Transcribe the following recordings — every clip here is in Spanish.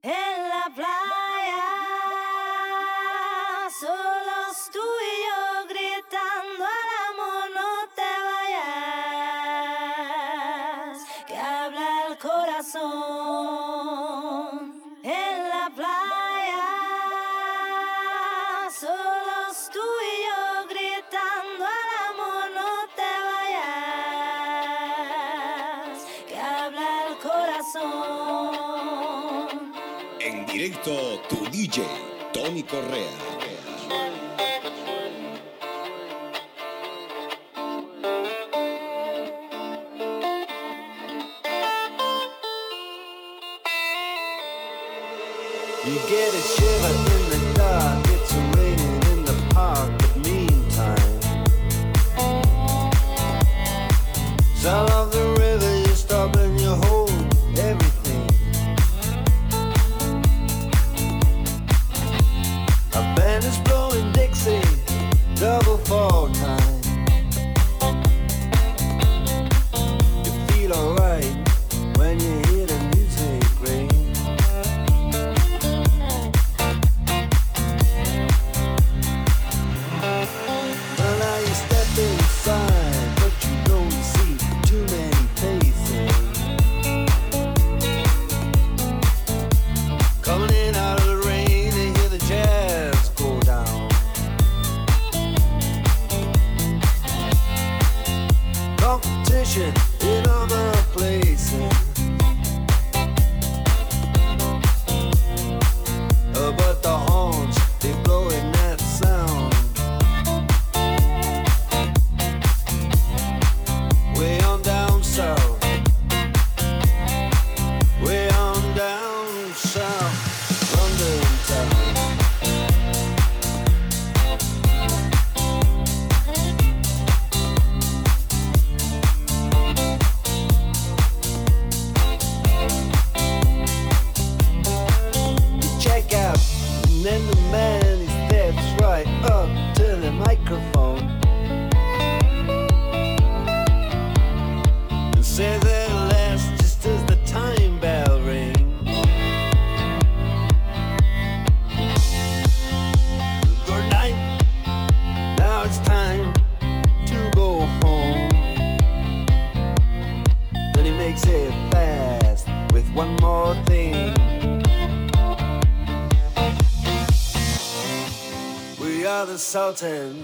En la playa, solos tú y yo. Tony Correa. Sultan.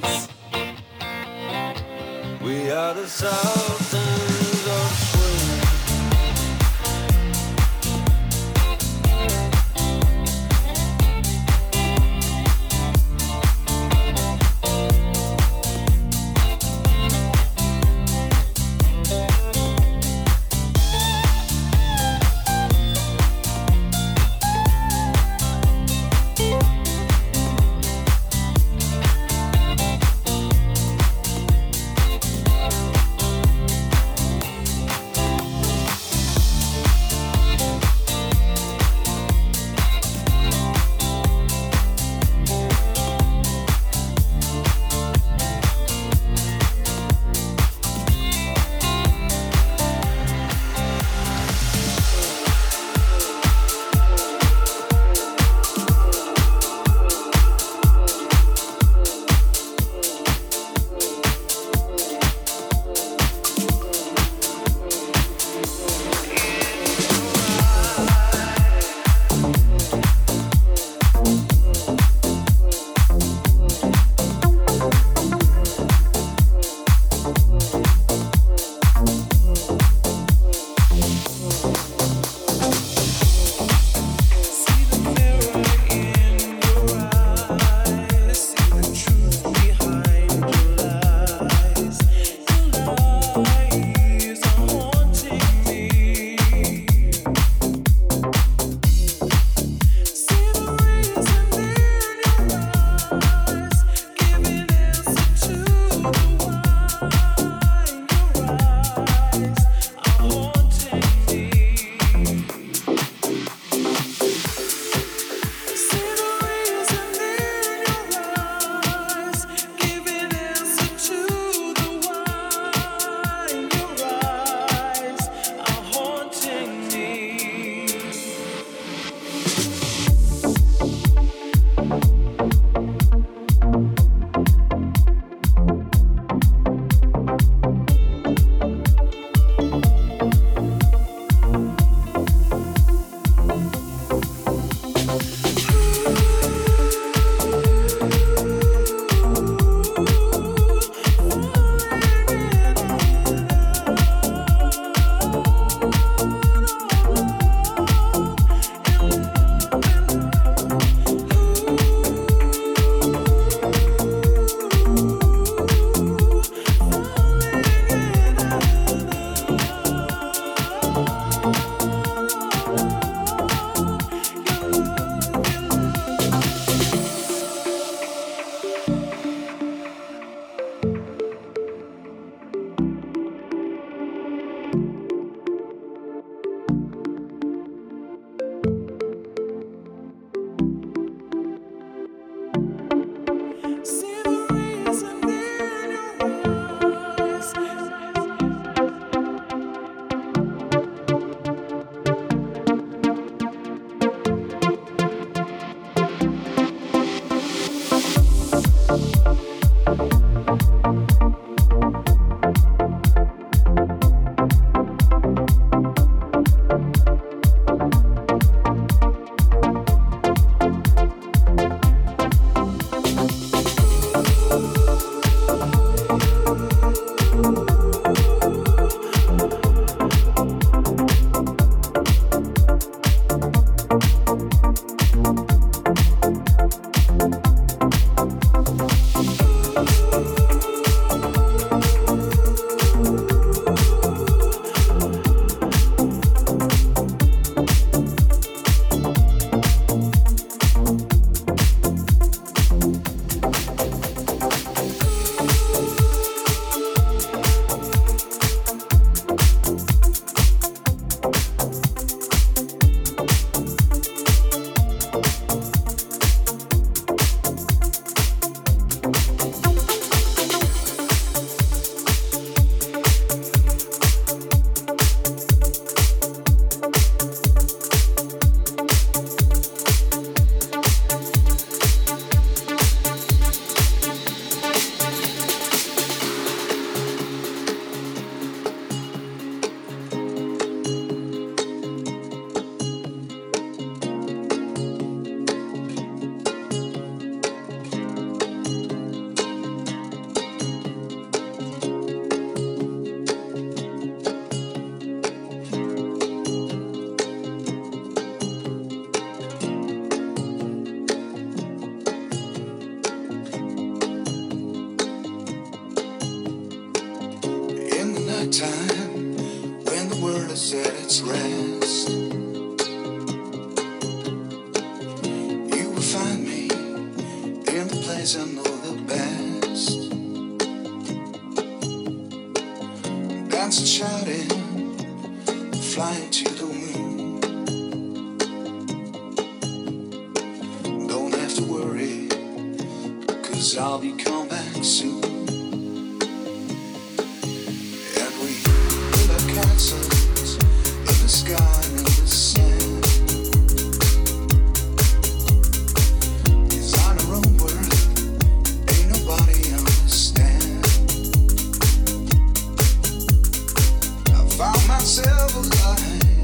life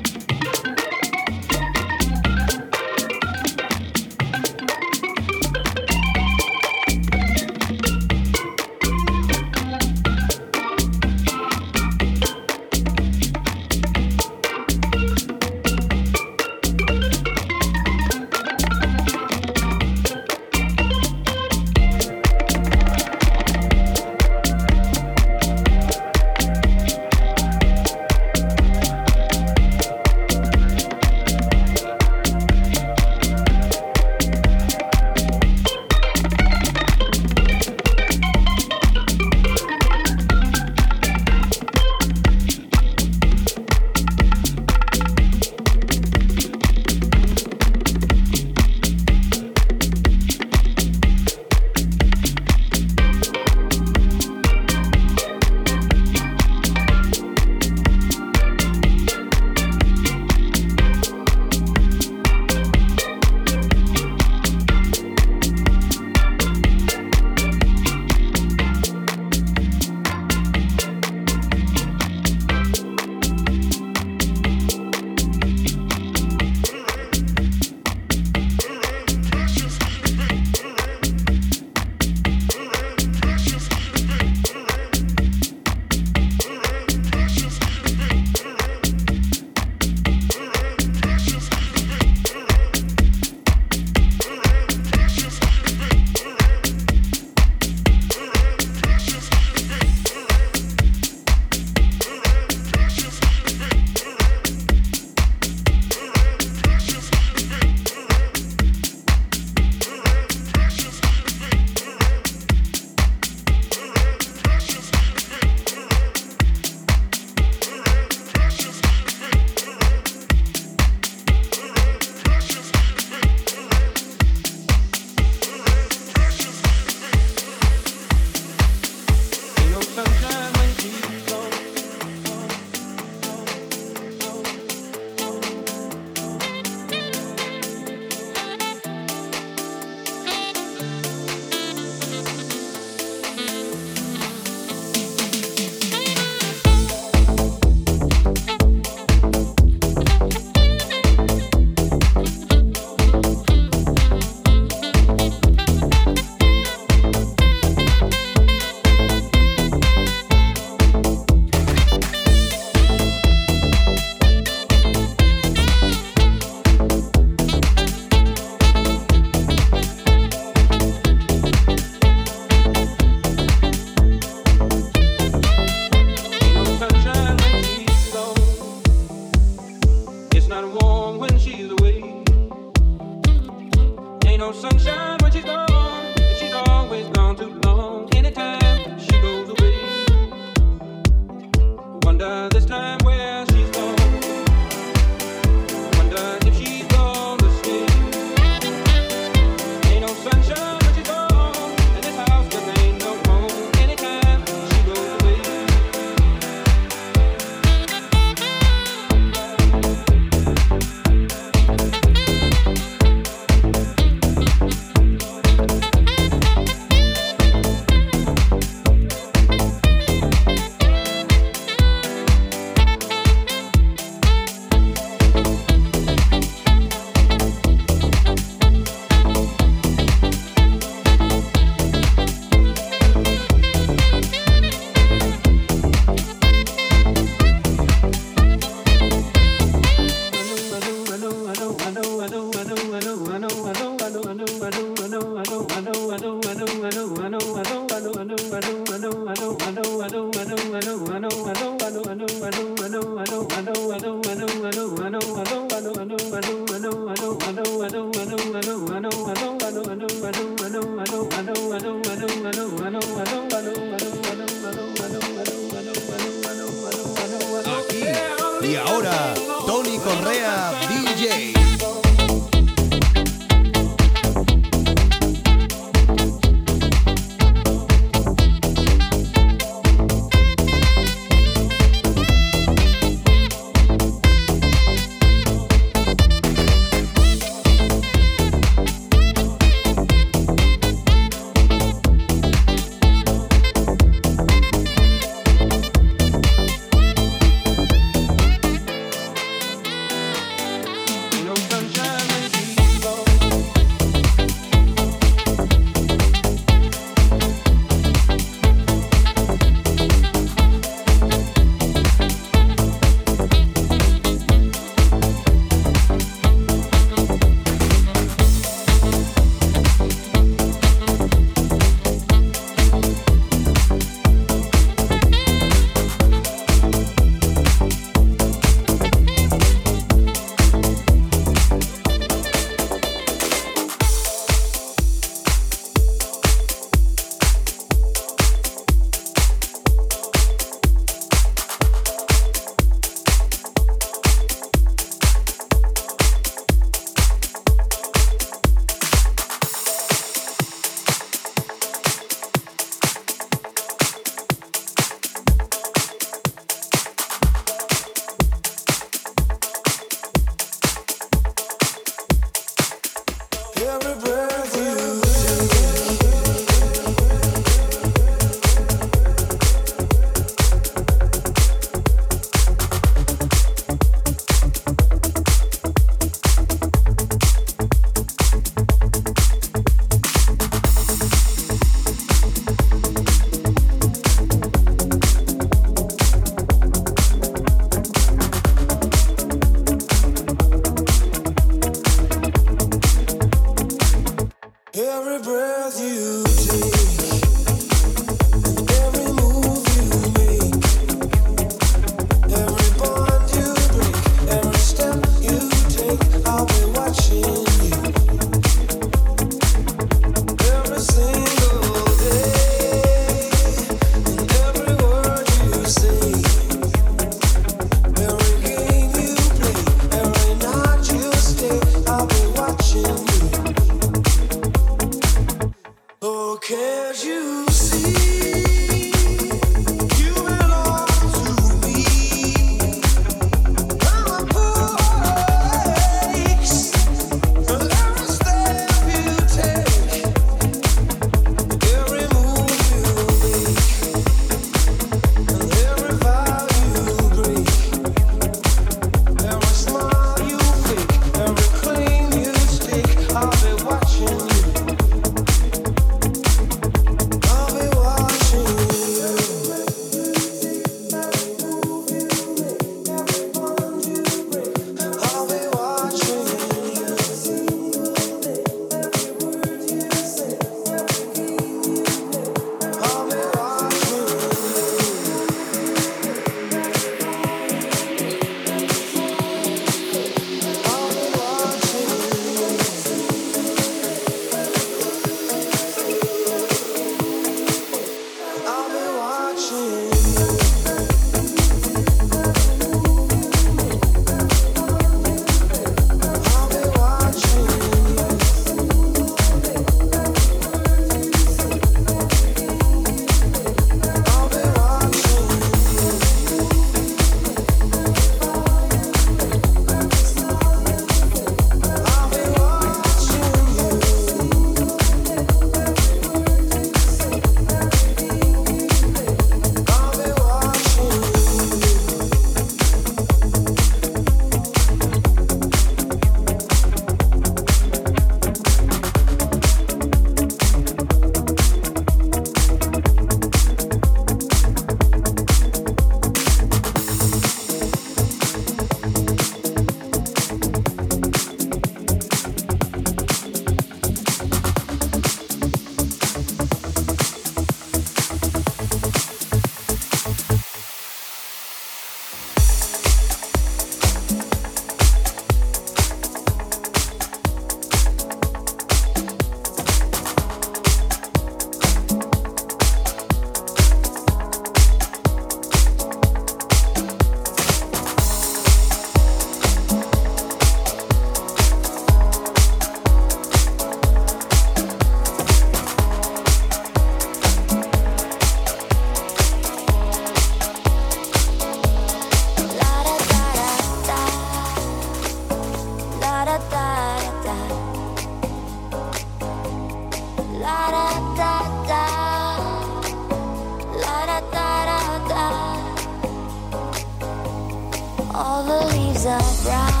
is brown.